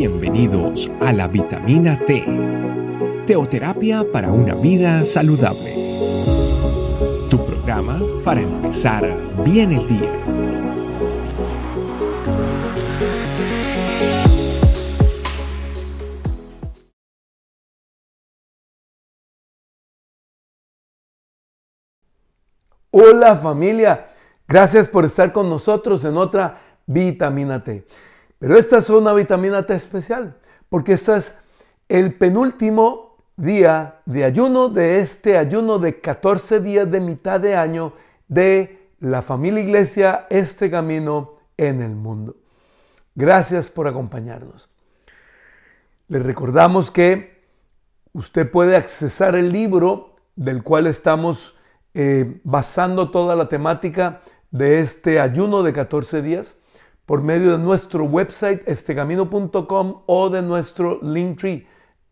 Bienvenidos a la vitamina T, teoterapia para una vida saludable. Tu programa para empezar bien el día. Hola familia, gracias por estar con nosotros en otra vitamina T. Pero esta es una vitamina T especial, porque este es el penúltimo día de ayuno de este ayuno de 14 días de mitad de año de la familia iglesia Este Camino en el mundo. Gracias por acompañarnos. Les recordamos que usted puede accesar el libro del cual estamos eh, basando toda la temática de este ayuno de 14 días por medio de nuestro website estecamino.com o de nuestro Linktree,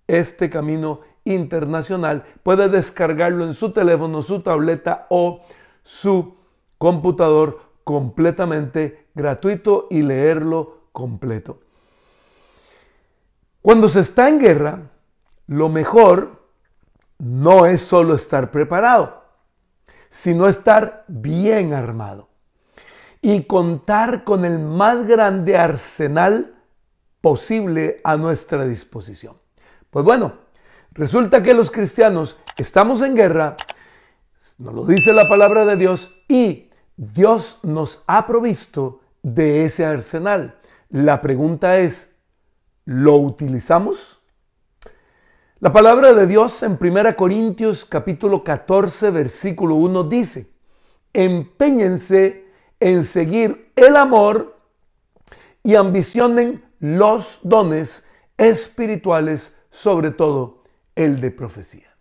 este camino internacional. Puede descargarlo en su teléfono, su tableta o su computador completamente gratuito y leerlo completo. Cuando se está en guerra, lo mejor no es solo estar preparado sino estar bien armado y contar con el más grande arsenal posible a nuestra disposición. Pues bueno, resulta que los cristianos estamos en guerra, nos lo dice la palabra de Dios, y Dios nos ha provisto de ese arsenal. La pregunta es, ¿lo utilizamos? La palabra de Dios en 1 Corintios capítulo 14 versículo 1 dice, empeñense en seguir el amor y ambicionen los dones espirituales, sobre todo el de profecía.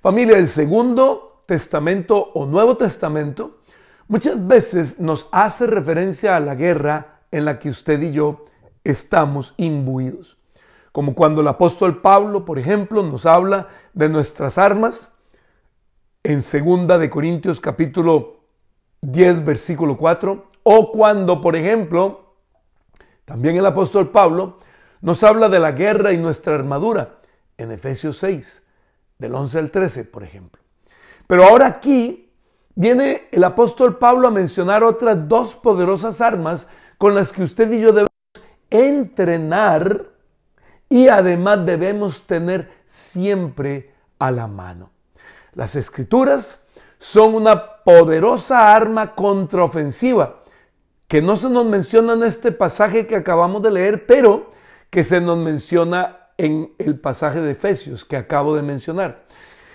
Familia, el segundo testamento o Nuevo Testamento muchas veces nos hace referencia a la guerra en la que usted y yo estamos imbuidos como cuando el apóstol Pablo, por ejemplo, nos habla de nuestras armas en segunda de Corintios capítulo 10 versículo 4, o cuando, por ejemplo, también el apóstol Pablo nos habla de la guerra y nuestra armadura en Efesios 6, del 11 al 13, por ejemplo. Pero ahora aquí viene el apóstol Pablo a mencionar otras dos poderosas armas con las que usted y yo debemos entrenar y además debemos tener siempre a la mano. Las escrituras son una poderosa arma contraofensiva que no se nos menciona en este pasaje que acabamos de leer, pero que se nos menciona en el pasaje de Efesios que acabo de mencionar.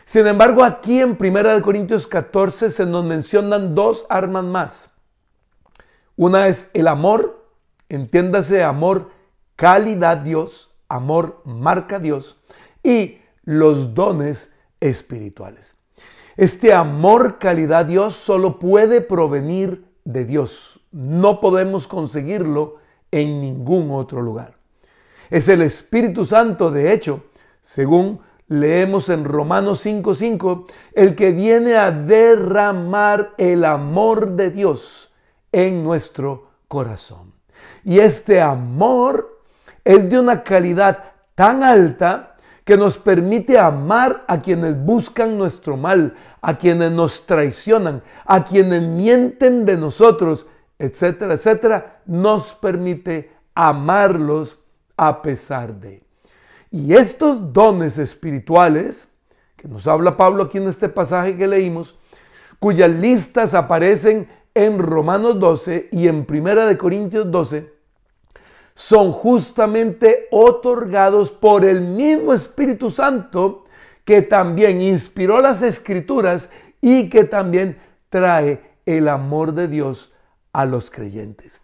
Sin embargo, aquí en 1 Corintios 14 se nos mencionan dos armas más. Una es el amor, entiéndase amor, calidad Dios, amor marca Dios y los dones espirituales. Este amor calidad Dios solo puede provenir de Dios. No podemos conseguirlo en ningún otro lugar. Es el Espíritu Santo, de hecho, según leemos en Romanos 5:5, el que viene a derramar el amor de Dios en nuestro corazón. Y este amor es de una calidad tan alta que nos permite amar a quienes buscan nuestro mal, a quienes nos traicionan, a quienes mienten de nosotros, etcétera, etcétera, nos permite amarlos a pesar de. Y estos dones espirituales, que nos habla Pablo aquí en este pasaje que leímos, cuyas listas aparecen en Romanos 12 y en Primera de Corintios 12, son justamente otorgados por el mismo Espíritu Santo que también inspiró las escrituras y que también trae el amor de Dios a los creyentes.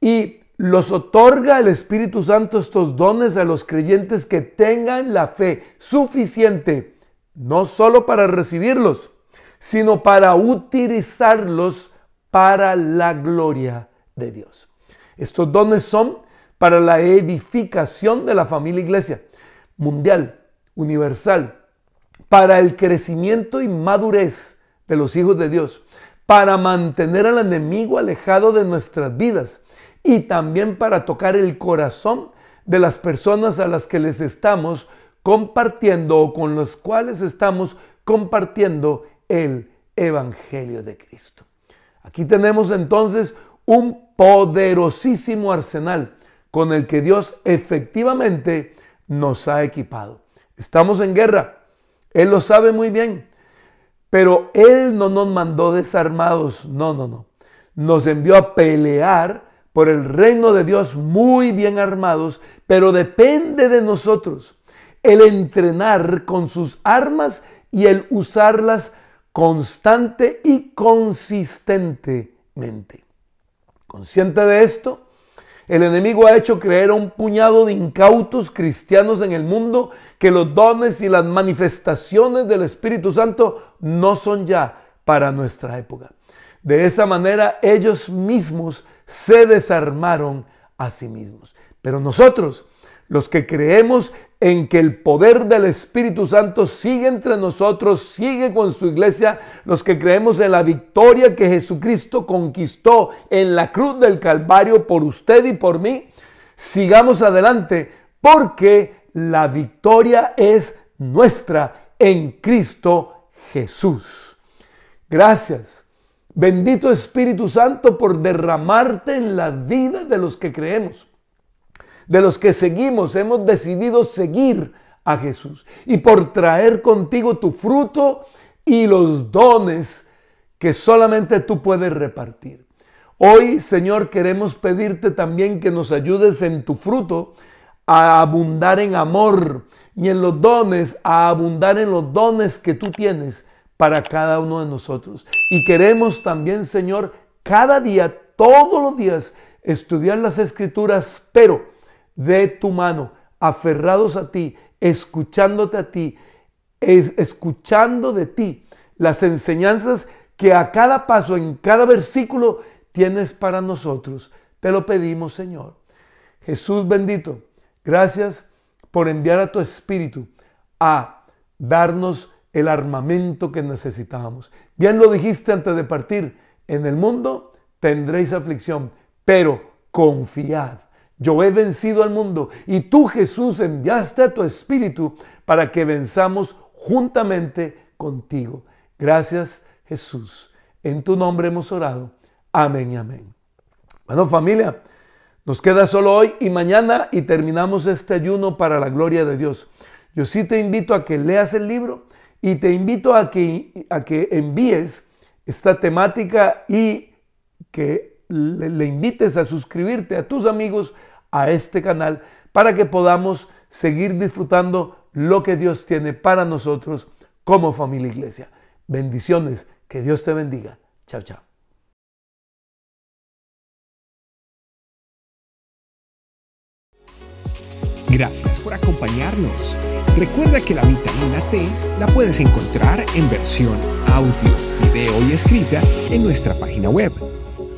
Y los otorga el Espíritu Santo estos dones a los creyentes que tengan la fe suficiente, no solo para recibirlos, sino para utilizarlos para la gloria de Dios. Estos dones son para la edificación de la familia iglesia mundial, universal, para el crecimiento y madurez de los hijos de Dios, para mantener al enemigo alejado de nuestras vidas y también para tocar el corazón de las personas a las que les estamos compartiendo o con las cuales estamos compartiendo el Evangelio de Cristo. Aquí tenemos entonces un poderosísimo arsenal con el que Dios efectivamente nos ha equipado. Estamos en guerra, Él lo sabe muy bien, pero Él no nos mandó desarmados, no, no, no. Nos envió a pelear por el reino de Dios muy bien armados, pero depende de nosotros el entrenar con sus armas y el usarlas constante y consistentemente. Consciente de esto, el enemigo ha hecho creer a un puñado de incautos cristianos en el mundo que los dones y las manifestaciones del Espíritu Santo no son ya para nuestra época. De esa manera ellos mismos se desarmaron a sí mismos. Pero nosotros, los que creemos en que el poder del Espíritu Santo sigue entre nosotros, sigue con su iglesia, los que creemos en la victoria que Jesucristo conquistó en la cruz del Calvario por usted y por mí, sigamos adelante porque la victoria es nuestra en Cristo Jesús. Gracias. Bendito Espíritu Santo por derramarte en la vida de los que creemos de los que seguimos, hemos decidido seguir a Jesús y por traer contigo tu fruto y los dones que solamente tú puedes repartir. Hoy, Señor, queremos pedirte también que nos ayudes en tu fruto a abundar en amor y en los dones, a abundar en los dones que tú tienes para cada uno de nosotros. Y queremos también, Señor, cada día, todos los días, estudiar las escrituras, pero de tu mano, aferrados a ti, escuchándote a ti, escuchando de ti las enseñanzas que a cada paso, en cada versículo, tienes para nosotros. Te lo pedimos, Señor. Jesús bendito, gracias por enviar a tu Espíritu a darnos el armamento que necesitábamos. Bien lo dijiste antes de partir, en el mundo tendréis aflicción, pero confiad yo he vencido al mundo y tú Jesús enviaste a tu Espíritu para que venzamos juntamente contigo. Gracias Jesús. En tu nombre hemos orado. Amén y amén. Bueno familia, nos queda solo hoy y mañana y terminamos este ayuno para la gloria de Dios. Yo sí te invito a que leas el libro y te invito a que, a que envíes esta temática y que le, invites a suscribirte a tus amigos a este canal para que podamos seguir disfrutando lo que Dios tiene para nosotros como familia iglesia. Bendiciones, que Dios te bendiga. Chao, chao. Gracias por acompañarnos. Recuerda que la vitamina T la puedes encontrar en versión audio, video y escrita en nuestra página web